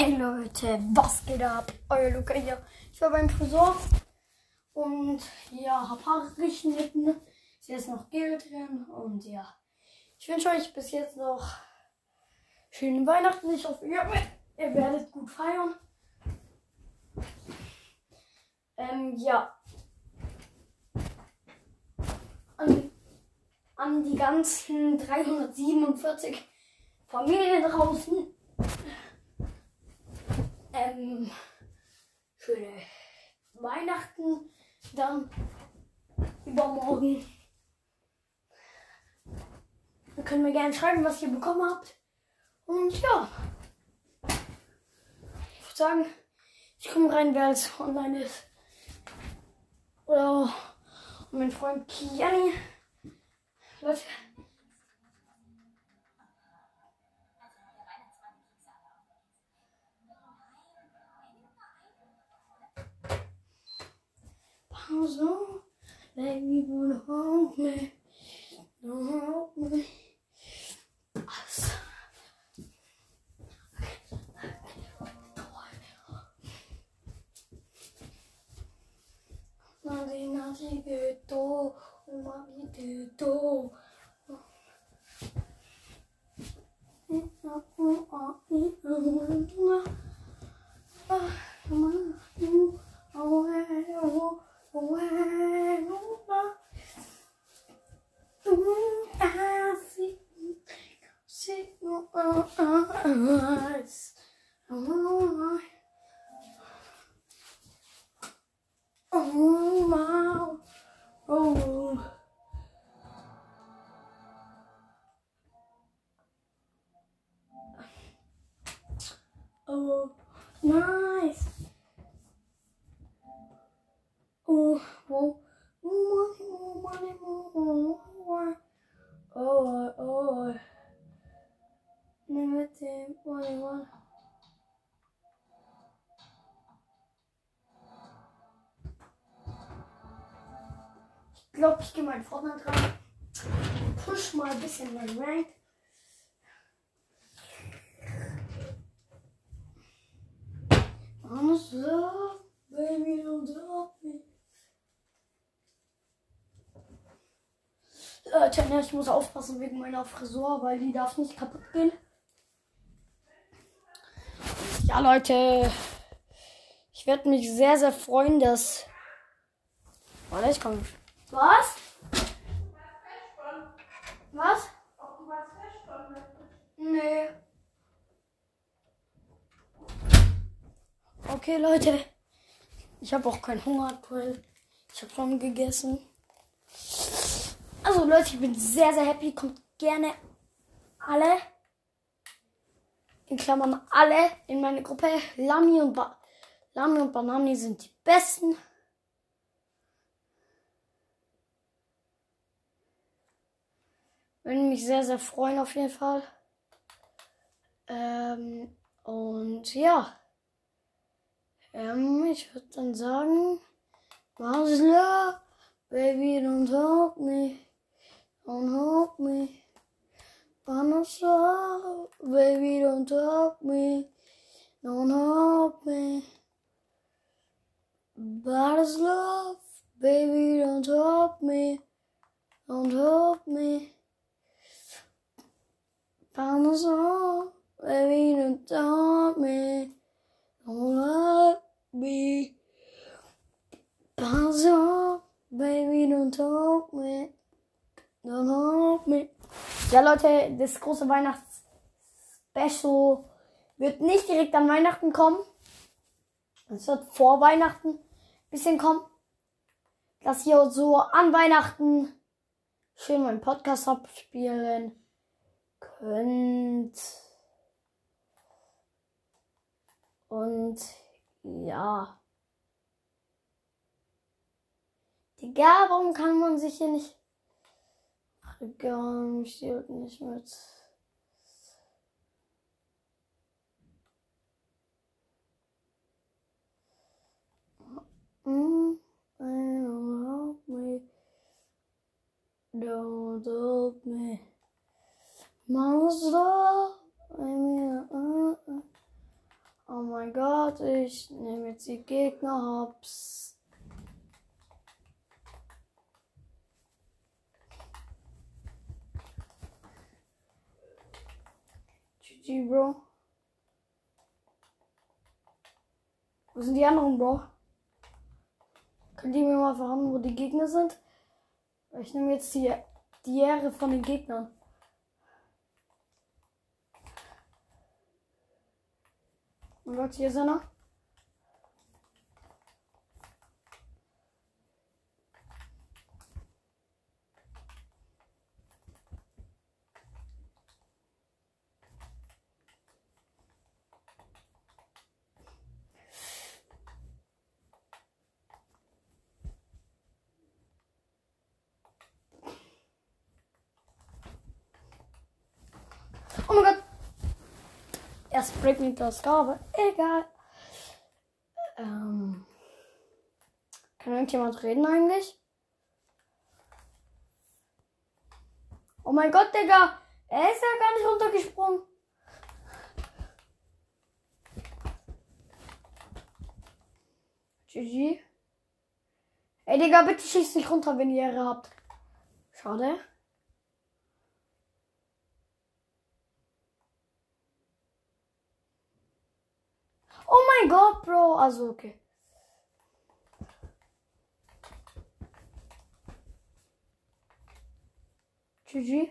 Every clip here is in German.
Hey Leute, was geht ab? Euer Luca hier. Ich war beim Friseur und ja, hab Haare geschnitten. Ist jetzt noch Gel drin und ja. Ich wünsche euch bis jetzt noch schöne Weihnachten. Ich hoffe, ihr, ihr werdet gut feiern. Ähm, ja. An, an die ganzen 347 Familien draußen ähm, schöne Weihnachten dann übermorgen. Dann können wir gerne schreiben, was ihr bekommen habt. Und ja. Ich würde sagen, ich komme rein, wer als online ist. Oder mein Freund Kiani. Leute. So baby wanna hold me nice. Oh, oh, oh, money, oh, oh, oh, oh, Limited, money, one. Ich glaube, ich gehe mal vorne dran. Push mal ein bisschen mein Rank. Honest love, baby, don't drop me. Äh, Tanja, ich muss aufpassen wegen meiner Frisur, weil die darf nicht kaputt gehen. Ja, Leute. Ich werde mich sehr, sehr freuen, dass. Warte, ich komme. Was? Was? Nee. Okay, Leute. Ich habe auch keinen Hunger aktuell. Ich habe schon gegessen. Also Leute, ich bin sehr, sehr happy. Kommt gerne alle, in Klammern alle, in meine Gruppe. Lami und, ba Lami und Banani sind die besten. Würde mich sehr, sehr freuen auf jeden Fall. Ähm, und ja. Ähm, ich würde dann sagen, Masla, baby, don't help me. Don't help me. Vanessa, baby, don't help me. Don't help me. Bad love, baby, don't help me. Don't help me. Vanessa, baby, don't help Ja, Leute, das große Weihnachts-Special wird nicht direkt an Weihnachten kommen. Es wird vor Weihnachten ein bisschen kommen. Dass ihr so an Weihnachten schön meinen Podcast abspielen könnt. Und ja. Digga, warum kann man sich hier nicht Egal, mich zählt nicht mit. Mm, don't help me. Don't help me. Love. I uh. mein Gott, ich nehme jetzt die Gegner hops. Bro. Wo sind die anderen, Bro? Könnt ihr mir mal verraten, wo die Gegner sind? Ich nehme jetzt die, die Ehre von den Gegnern. Und Gott, hier ist einer. Oh mein Gott. Er sprayt mit der Skarbe. Egal. Ähm. Kann irgendjemand reden eigentlich? Oh mein Gott, Digga. Er ist ja gar nicht runtergesprungen. GG. Ey, Digga, bitte schießt nicht runter, wenn ihr Ehre habt. Schade. Oh mein Gott, Bro. Also, okay. GG.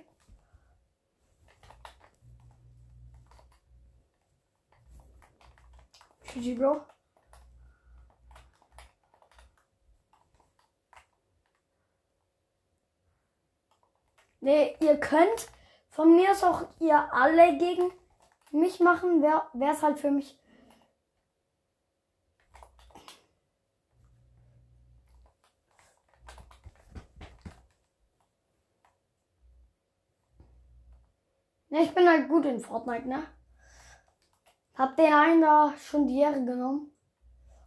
GG, Bro. Nee, ihr könnt von mir aus auch ihr alle gegen mich machen. Wäre es halt für mich Ja, ich bin halt gut in Fortnite, ne? Hab den einen da schon die Ehre genommen.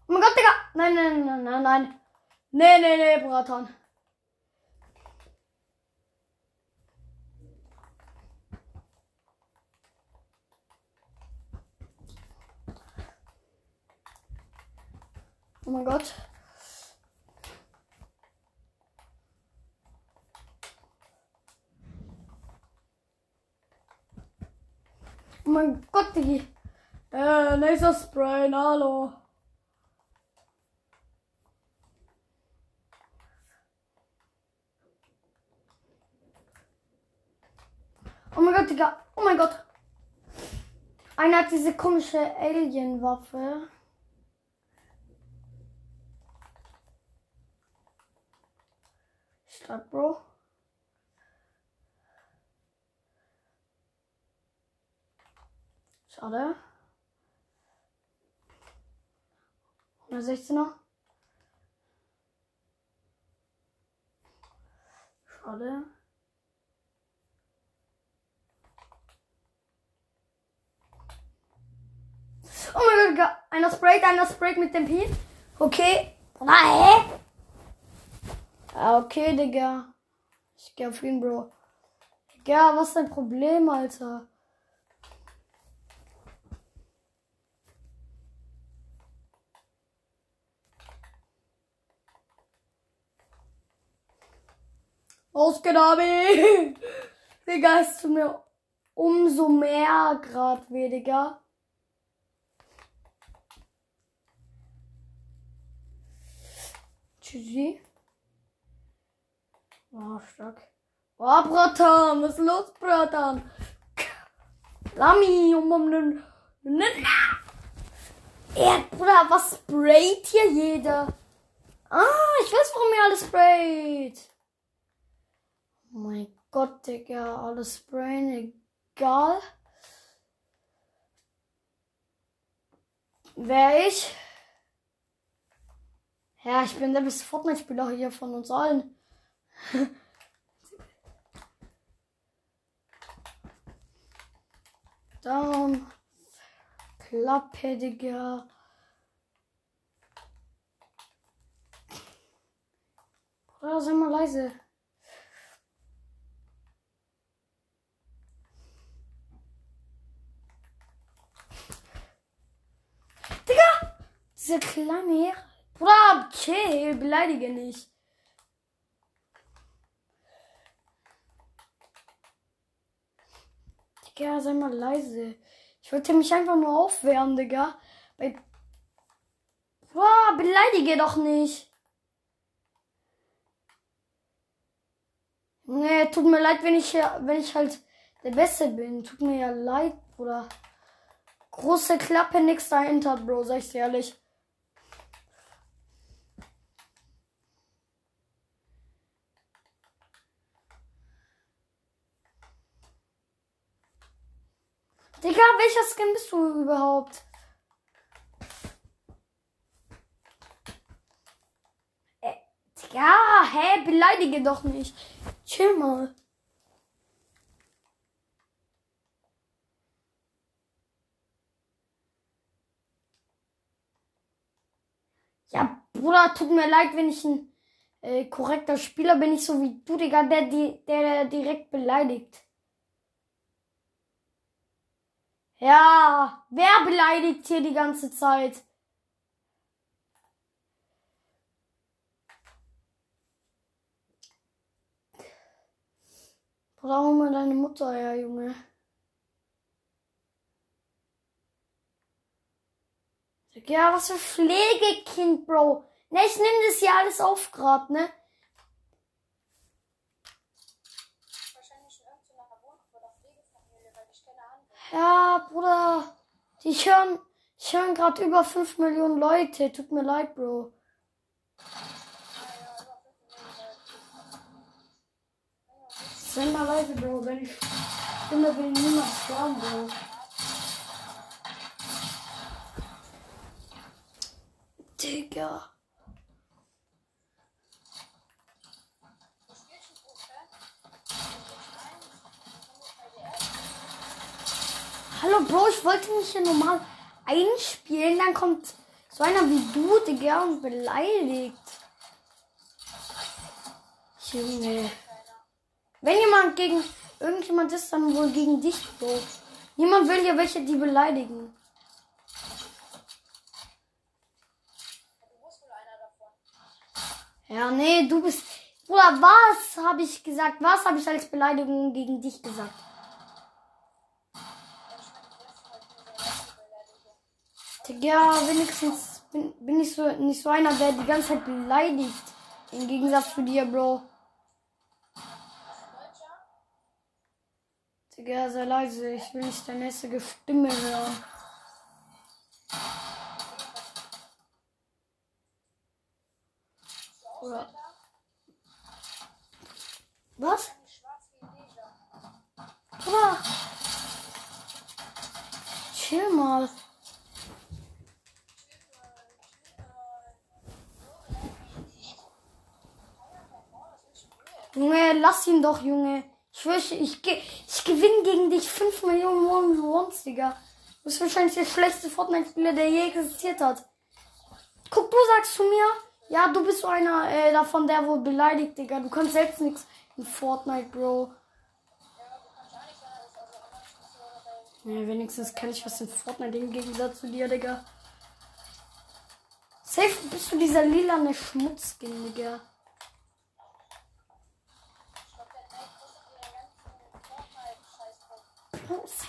Oh mein Gott, Digga! Nein, nein, nein, nein, nein. Nee, nee, nee, Bratan. Oh mein Gott. Oh mein Gott, Digi. Äh, Laser Spray, hallo. Oh mein Gott, Digga. Oh mein Gott. Einer hat diese komische Alien-Waffe. Stark, Bro. Schade. 116er. Schade. Oh mein Gott, einer sprayt, einer sprayt mit dem Pin. Okay. Hä? Ah, okay, Digga. Ich geh auf ihn, Bro. Digga, was ist dein Problem, Alter? Ausgenommen. Digga, ist zu mir umso mehr grad weniger. Tschüssi. Oh, stark. Oh, Bratan, was ist los, Bratan? Lami, um um den. Ja, was sprayt hier jeder? Ah, ich weiß, warum ihr alles sprayt. Mein Gott, Digga, alles sprayen, egal. Wer ich? Ja, ich bin der beste Fortnite-Spieler hier von uns allen. Down. Klappe, Digga. Bruder, sei mal leise. Dieser kleine Herr. Bruder, chill, beleidige nicht. Digga, sei mal leise. Ich wollte mich einfach nur aufwärmen, Digga. Boah, beleidige doch nicht. Nee, tut mir leid, wenn ich, wenn ich halt der Beste bin. Tut mir ja leid, Bruder. Große Klappe, nix dahinter, Bro, sag ich dir ehrlich. Digga, welcher Skin bist du überhaupt? Äh, ja, hä, beleidige doch nicht. Chill mal. Ja, Bruder, tut mir leid, wenn ich ein äh, korrekter Spieler bin, nicht so wie du, Digga, der, der, der direkt beleidigt. Ja, wer beleidigt hier die ganze Zeit? Brauchen wir deine Mutter her, Junge. Ja, was für Pflegekind, Bro. Ne, ich nehme das hier alles auf grad, ne? Ja, Bruder. Die hören, ich hören gerade über 5 Millionen Leute. Tut mir leid, Bro. Mal leise, Bro. Wenn ich stimme, will niemand sterben, Bro. Digga. Hallo Bro, ich wollte mich hier normal einspielen. Dann kommt so einer wie du, Digga, und beleidigt. Junge. Wenn jemand gegen irgendjemand ist, dann wohl gegen dich, Bro. Niemand will ja welche, die beleidigen. Ja, nee, du bist. Bruder, was habe ich gesagt? Was habe ich als Beleidigung gegen dich gesagt? Ja, wenigstens bin, bin ich so nicht so einer, der die ganze Zeit beleidigt. Im Gegensatz zu dir, Bro. Digga, sei leise. Ich will nicht deine hässliche Stimme hören. Oder? Was? Oder? Chill mal. Junge, lass ihn doch, Junge. Ich wünsche, ich, ich gewinne gegen dich 5 Millionen Wons, Digga. Du bist wahrscheinlich der schlechteste Fortnite-Spieler, der je existiert hat. Guck, du sagst zu mir, ja, du bist so einer äh, davon, der wohl beleidigt, Digga. Du kannst selbst nichts in Fortnite, Bro. Ja, wenigstens kann ich was in Fortnite im Gegensatz zu dir, Digga. Safe bist du dieser lilane Schmutzskin, Digga.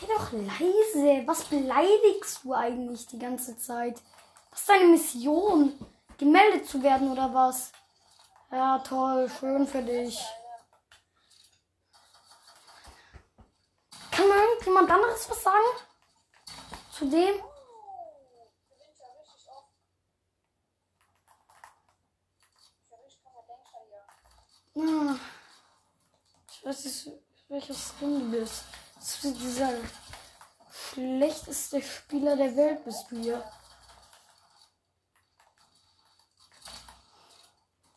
Sei doch leise. Was beleidigst du eigentlich die ganze Zeit? Was ist deine Mission? Gemeldet zu werden oder was? Ja, toll. Schön für dich. Kann mir irgendjemand anderes was sagen? Zu dem? Ah. Ich weiß nicht, welches Skin du bist dieser schlechteste Spieler der Welt bist du hier.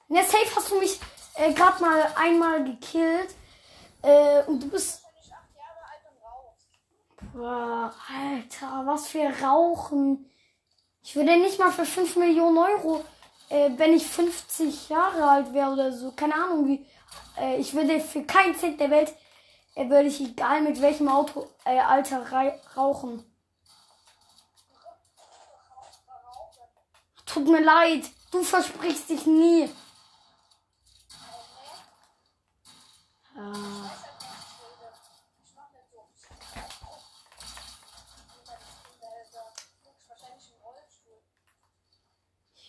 In der Safe hast du mich äh, gerade mal einmal gekillt. Äh, und du bist. Boah, Alter, was für Rauchen. Ich würde nicht mal für 5 Millionen Euro, äh, wenn ich 50 Jahre alt wäre oder so, keine Ahnung wie. Äh, ich würde für keinen Cent der Welt er würde ich egal mit welchem Auto äh, Alter rauchen. Tut mir leid. Du versprichst dich nie. Ah.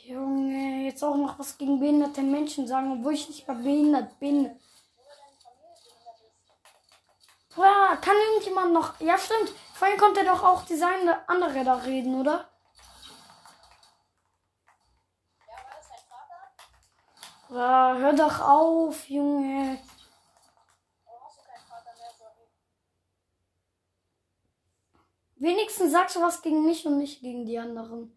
Junge, jetzt auch noch was gegen behinderte Menschen sagen, obwohl ich nicht mal behindert bin. Boah, irgendjemand noch. Ja, stimmt. Vorhin konnte doch auch die seine andere da reden, oder? Boah, hör doch auf, Junge. Wenigstens sagst du was gegen mich und nicht gegen die anderen.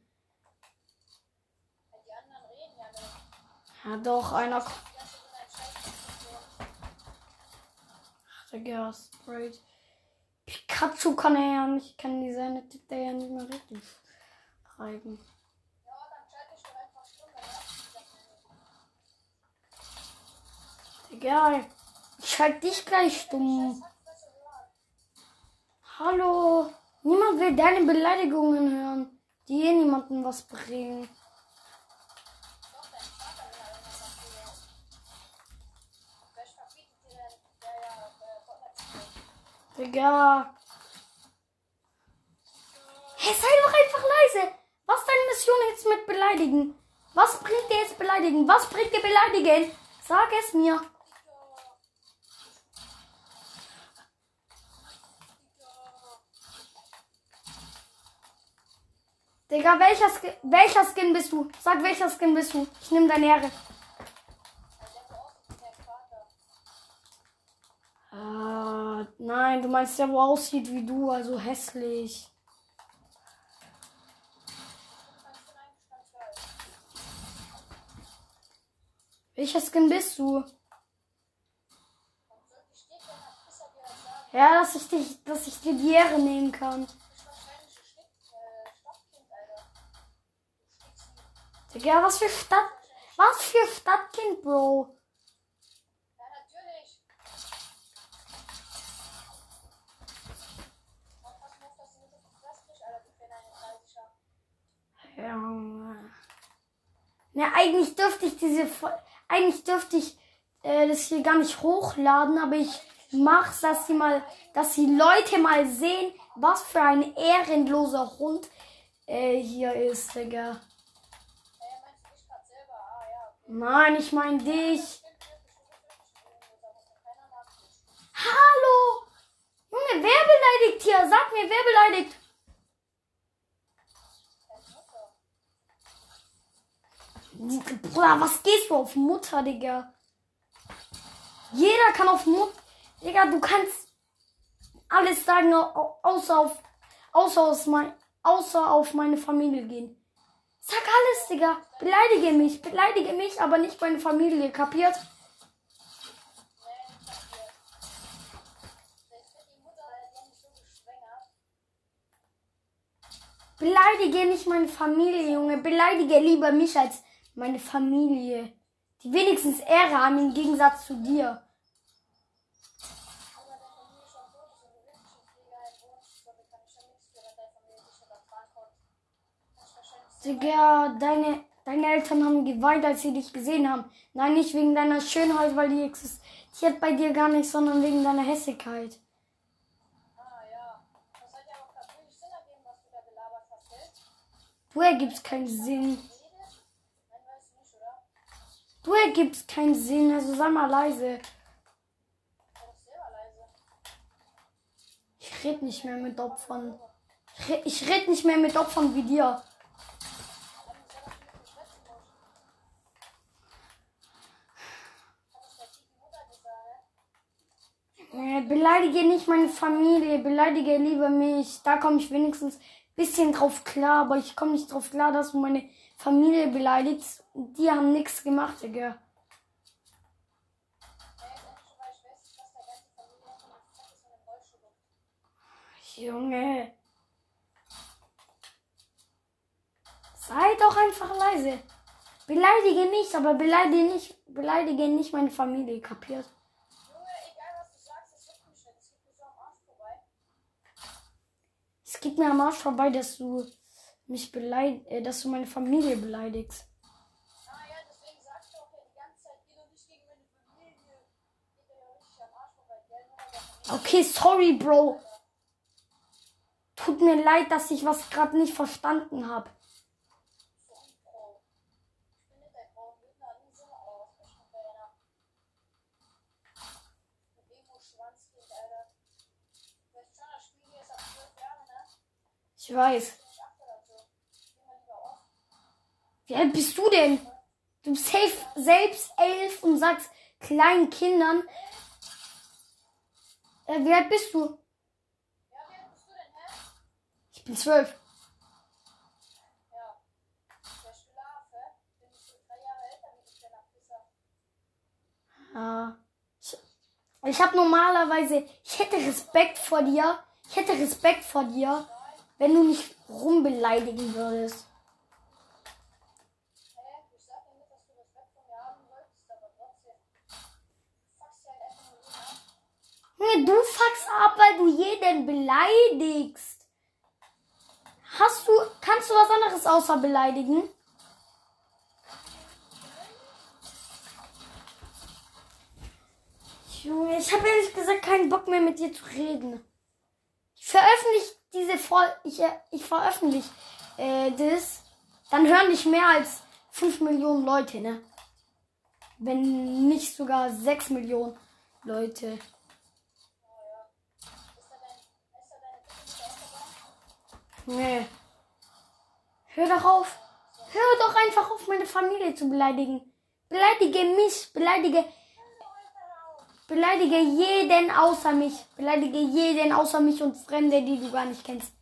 Ja, doch, einer. Der Gas, Sprite. Pikachu kann er ja nicht, kann die seine Titte ja nicht mehr richtig schreiben. Egal. Ich schalte dich gleich stumm. Hallo. Niemand will deine Beleidigungen hören, die eh niemandem was bringen. Digga. Hey, sei doch einfach leise. Was ist deine Mission jetzt mit beleidigen? Was bringt dir jetzt beleidigen? Was bringt dir beleidigen? Sag es mir. Digga, welcher, Skin, welcher Skin bist du? Sag, welcher Skin bist du? Ich nehme deine Ehre. Ah, nein, du meinst der, wo aussieht wie du, also hässlich. Welcher Skin bist du? Ja, dass ich dich, dass ich dir die Ehre nehmen kann. Digga, was für Stadt. Was für Stadtkind, Bro? Für 39er. Ja. Na, eigentlich dürfte ich diese. Eigentlich dürfte ich äh, das hier gar nicht hochladen, aber ich mach's, dass sie mal. Dass die Leute mal sehen, was für ein ehrenloser Hund äh, hier ist, Digga. Nein, ich mein dich. Hallo! Junge, wer beleidigt hier? Sag mir, wer beleidigt? Deine Mutter. Bruder, was gehst du auf Mutter, Digga? Jeder kann auf Mutter. Digga, du kannst alles sagen, au- außer auf, außer, aus mein, außer auf meine Familie gehen. Sag alles, Digga. Beleidige mich, beleidige mich, aber nicht meine Familie, kapiert? Beleidige nicht meine Familie, Junge. Beleidige lieber mich als meine Familie. Die wenigstens Ehre haben im Gegensatz zu dir. Du Digga, deine, deine Eltern haben geweint, als sie dich gesehen haben. Nein, nicht wegen deiner Schönheit, weil die existiert bei dir gar nicht, sondern wegen deiner Hässigkeit. Ah, ja. Das hat Du ergibst keinen Sinn, also sei mal leise. Ich red nicht mehr mit Opfern. Ich red, ich red nicht mehr mit Opfern wie dir. Äh, Beleidige nicht meine Familie, beleidige lieber mich. Da komme ich wenigstens ein bisschen drauf klar, aber ich komme nicht drauf klar, dass du meine Familie beleidigst. Die haben nichts gemacht, Digga. Junge. Sei doch einfach leise. Beleidige mich, aber beleidige nicht, beleidige nicht meine Familie, kapiert? Junge, egal was du sagst, das juckt mich nicht. Das geht mir am Arsch vorbei. Es geht mir am Arsch vorbei, dass du mich beleidigt, äh, dass du meine Familie beleidigst. Ah ja, deswegen sag ich doch ja die ganze Zeit, geh doch nicht gegen meine Familie. Geht dir ja richtig am Arsch vorbei, gell? Nur weil der Familie Okay, sorry, Bro. Tut mir leid, dass ich was gerade nicht verstanden habe. Ich bin nicht dein Bro. Mit einer nie so aus. Ich bin deiner. Mit Ego Schwanzkind, Alter. Du weißt schon, das Spiel hier ist ab 12 Jahren? Ich weiß. Ich bin nicht 8 oder so. Geh mal lieber auf. Wie alt bist du denn? Du bist safe selbst elf und sagst kleinen Kindern. Äh, wie alt bist du? Ja, wie alt bist du denn, hä? Ich bin zwölf. Ja. Der Schlaf, hä? Bin ich so drei Jahre älter wie ich, der Pisser. Ja. Ich, ich normalerweise, ich hätte Respekt vor dir. Ich hätte Respekt vor dir, wenn du nicht rumbeleidigen würdest. Hä? Ich sag dir nicht, dass du Respekt vor mir haben solltest, aber trotzdem. Fuckst dir halt einfach nur jeden ab. Nee, du fuckst ab, jeden beleidigst. Hast du, kannst du was anderes außer beleidigen? Junge, ich habe ehrlich gesagt keinen Bock mehr mit dir zu reden. Ich veröffentliche diese Folge, ich, äh, ich veröffentliche äh, das, dann hören dich mehr als 5 Millionen Leute, ne? Wenn nicht sogar 6 Millionen Leute. Ist da dein, ist da deine Bitte nicht aufgegangen? Nee. Hör doch auf. Hör doch einfach auf, meine Familie zu beleidigen. Beleidige mich, beleidige, beleidige jeden außer mich. Beleidige jeden außer mich und Fremde, die du gar nicht kennst.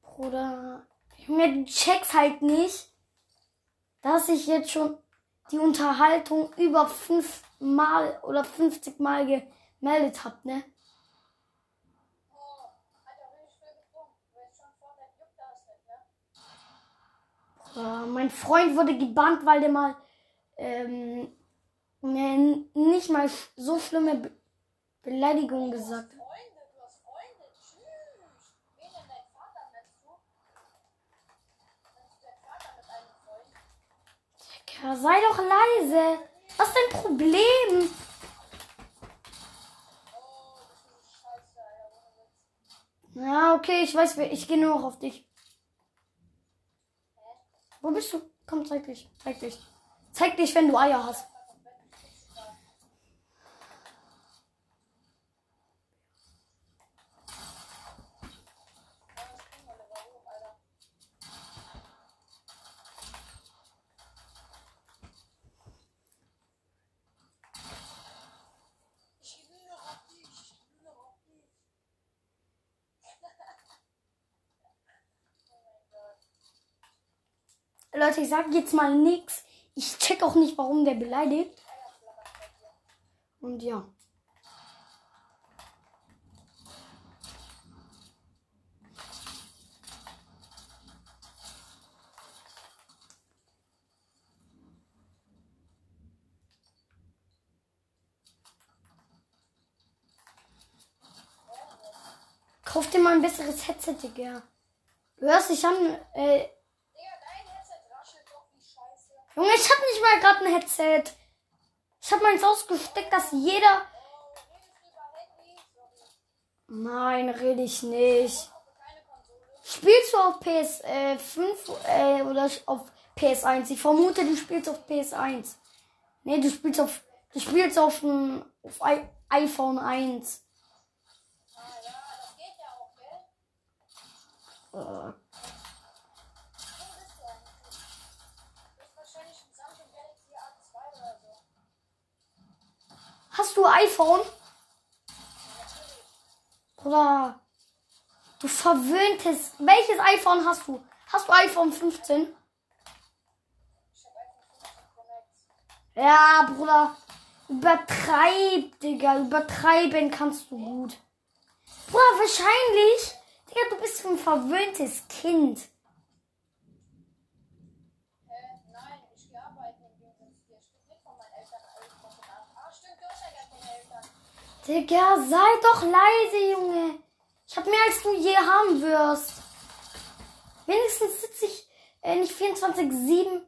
Bruder, Junge, du checkst halt nicht, dass ich jetzt schon die Unterhaltung über fünf Mal oder 50 Mal gemeldet hab, ne? Ne? Äh, mein Freund wurde gebannt, weil der mal ähm, mir nicht mal so schlimme Be Beleidigungen gesagt hat. Freunde, du hast Freunde. Tschüss. Wen denn dein Vater du? Du deinen Vater mit einem? Digga, sei doch leise. Was ist dein Problem? Ja, okay, ich weiß, ich gehe nur noch auf dich. Wo bist du? Komm, zeig dich. Zeig dich. Zeig dich, wenn du Eier hast. Mal vom Bett, ich krieg's grad. Ja, das kriegen wir lieber hoch, Alter. Ich will nur auf dich, ich will nur auf dich. oh mein Gott. Leute, ich sag jetzt mal nix. Ich check auch nicht, warum der beleidigt. Und ja. Kauf dir mal ein besseres Headset, Digga. Du hörst dich an, äh, Digga, dein Headset raschelt doch wie Scheiße. Junge, ich hab nicht mal gerade ein Headset. Ich hab meins ausgesteckt, dass jeder. Nein, rede ich nicht. Spielst du auf PS5 äh, oder auf PS1? Ich vermute, du spielst auf PS1. Nee, du spielst auf. Du spielst auf dem auf I iPhone 1. Ah ja, das geht ja auch, gell? Äh, hast du iPhone? Oder du verwöhntes. Welches iPhone hast du? Hast du iPhone 15? Ich hab iPhone 15 Pro Max. Ja, Bruder. Übertreib, Digga. Übertreiben kannst du gut. Bruder, wahrscheinlich. Digga, du bist ein verwöhntes Kind. Hä? Nein, ich geh arbeiten im Gegensatz zu dir. Ich krieg nicht von meinen Eltern alles von ab. Ah, stimmt, du hast ja gar keine Eltern. Digga, sei doch leise, Junge. Ich hab mehr als du je haben wirst. Wenigstens sitze ich äh, nicht 24-7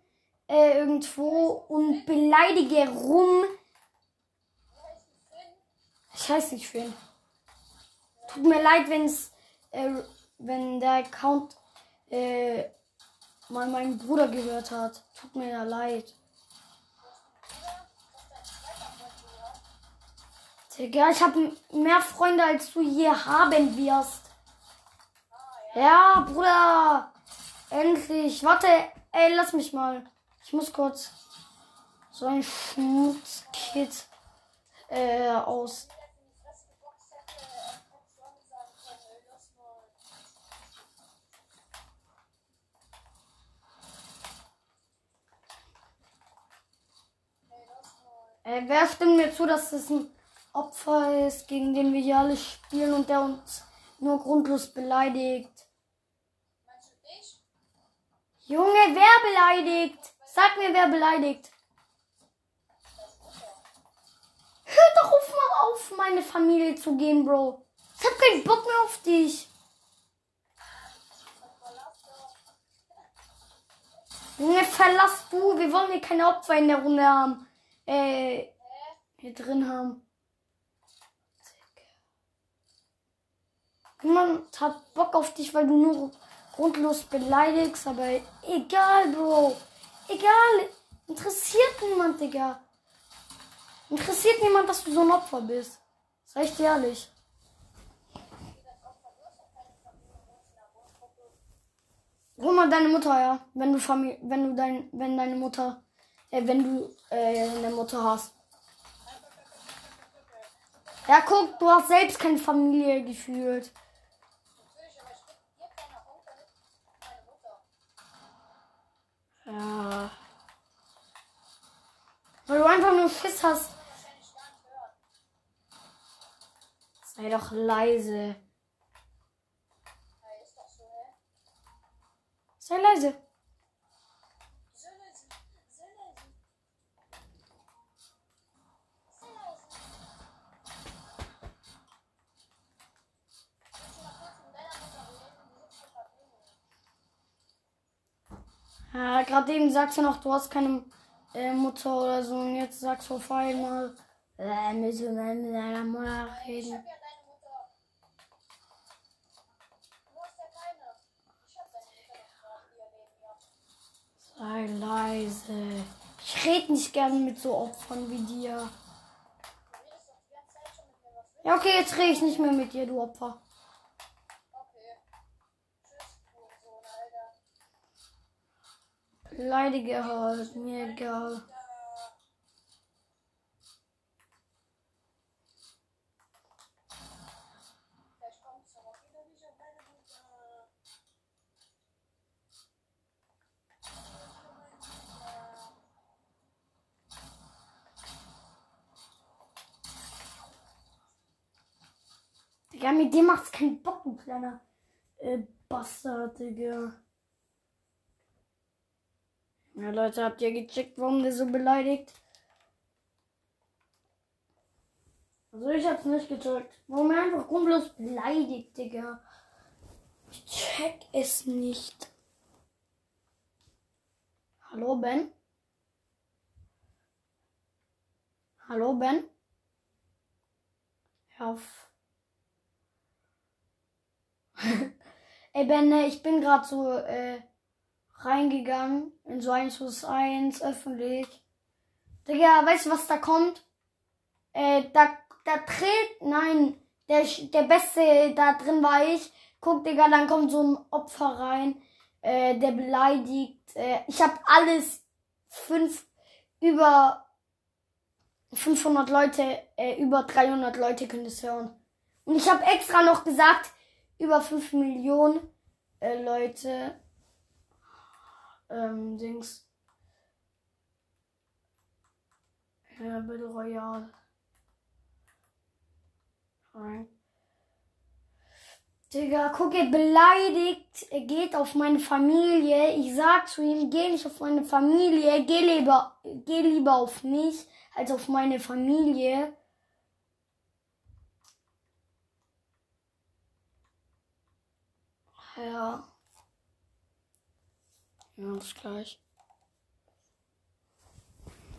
äh, irgendwo und beleidige rum. Ich heiße nicht Finn. Tut mir leid, wenn's, äh, wenn der Account äh, mal meinen Bruder gehört hat. Tut mir ja leid. Digga, ich habe mehr Freunde, als du je haben wirst. Ja, Bruder. Endlich. Warte, ey, lass mich mal. Ich muss kurz so ein Schmutzkit äh, aus. Äh, wer stimmt mir zu, dass das ein Opfer ist, gegen den wir hier alle spielen und der uns nur grundlos beleidigt? Junge, wer beleidigt? Sag mir, wer beleidigt. Hör doch auf, mal auf, meine Familie zu gehen, Bro. Ich hab keinen Bock mehr auf dich. Junge, verlass du. Wir wollen hier keine Opfer in der Runde haben. Äh, hier drin haben. Niemand hat Bock auf dich, weil du nur grundlos beleidigst, aber egal, Bro. Egal. Interessiert niemand, Digga. Interessiert niemand, dass du so ein Opfer bist. Ich dir ehrlich. Hol mal deine Mutter, ja. Wenn du Familie, wenn du dein, wenn deine Mutter, äh, wenn du äh, eine Mutter hast. Ja, guck, du hast selbst keine Familie gefühlt. Natürlich, aber ich bin hier kleiner Onkel, meine Mutter. Ja. Weil du einfach nur Schiss hast. Sei doch leise. Sei leise. So leise. So leise. So leise. Willst du mal kurz mit deiner Mutter reden? Die sitzt hier Ja, gerade eben sagst du noch, du hast keine äh, Mutter oder so und jetzt sagst du auf einmal, äh, müssen wir mit deiner Mutter Ich reden. hab ja deine Mutter. Du hast ja keine. Ich hab deine Mutter. Sei leise. Ich rede nicht gerne mit so Opfern wie dir. Ja, okay, jetzt rede ich nicht mehr mit dir, du Opfer. du? Okay. Tschüss, du Sohn, Alter. Beleidige halt, mir egal. Ja. Vielleicht kommst du noch wieder nicht auf deine Mutter. Digga, mit dem macht's keinen Bock, du kleiner äh, Bastard, Digga. Ja, Leute, habt ihr gecheckt, warum der so beleidigt? Also ich hab's nicht gecheckt. Warum er einfach grundlos beleidigt, Digga. Ich check es nicht. Hallo, Ben? Hallo, Ben? Hör auf. Ey, Ben, ne, ich bin gerade so äh, reingegangen in so 1 plus 1 öffentlich. Digga, weißt du, was da kommt? Äh, da, da tritt, nein, der, der Beste da drin war ich. Guck, Digga, dann kommt so ein Opfer rein, äh, der beleidigt. Äh, ich hab alles fünf, über 500 Leute, äh, über 300 Leute können es hören. Und ich habe extra noch gesagt, über 5 Millionen äh, Leute ähm, Dings. Ja, Battle Royale. Alright. Digga, guck, er beleidigt, er geht auf meine Familie. Ich sag zu ihm, geh nicht auf meine Familie, geh lieber, geh lieber auf mich als auf meine Familie. Ja. Ja, bis gleich.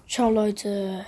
Ciao, Leute.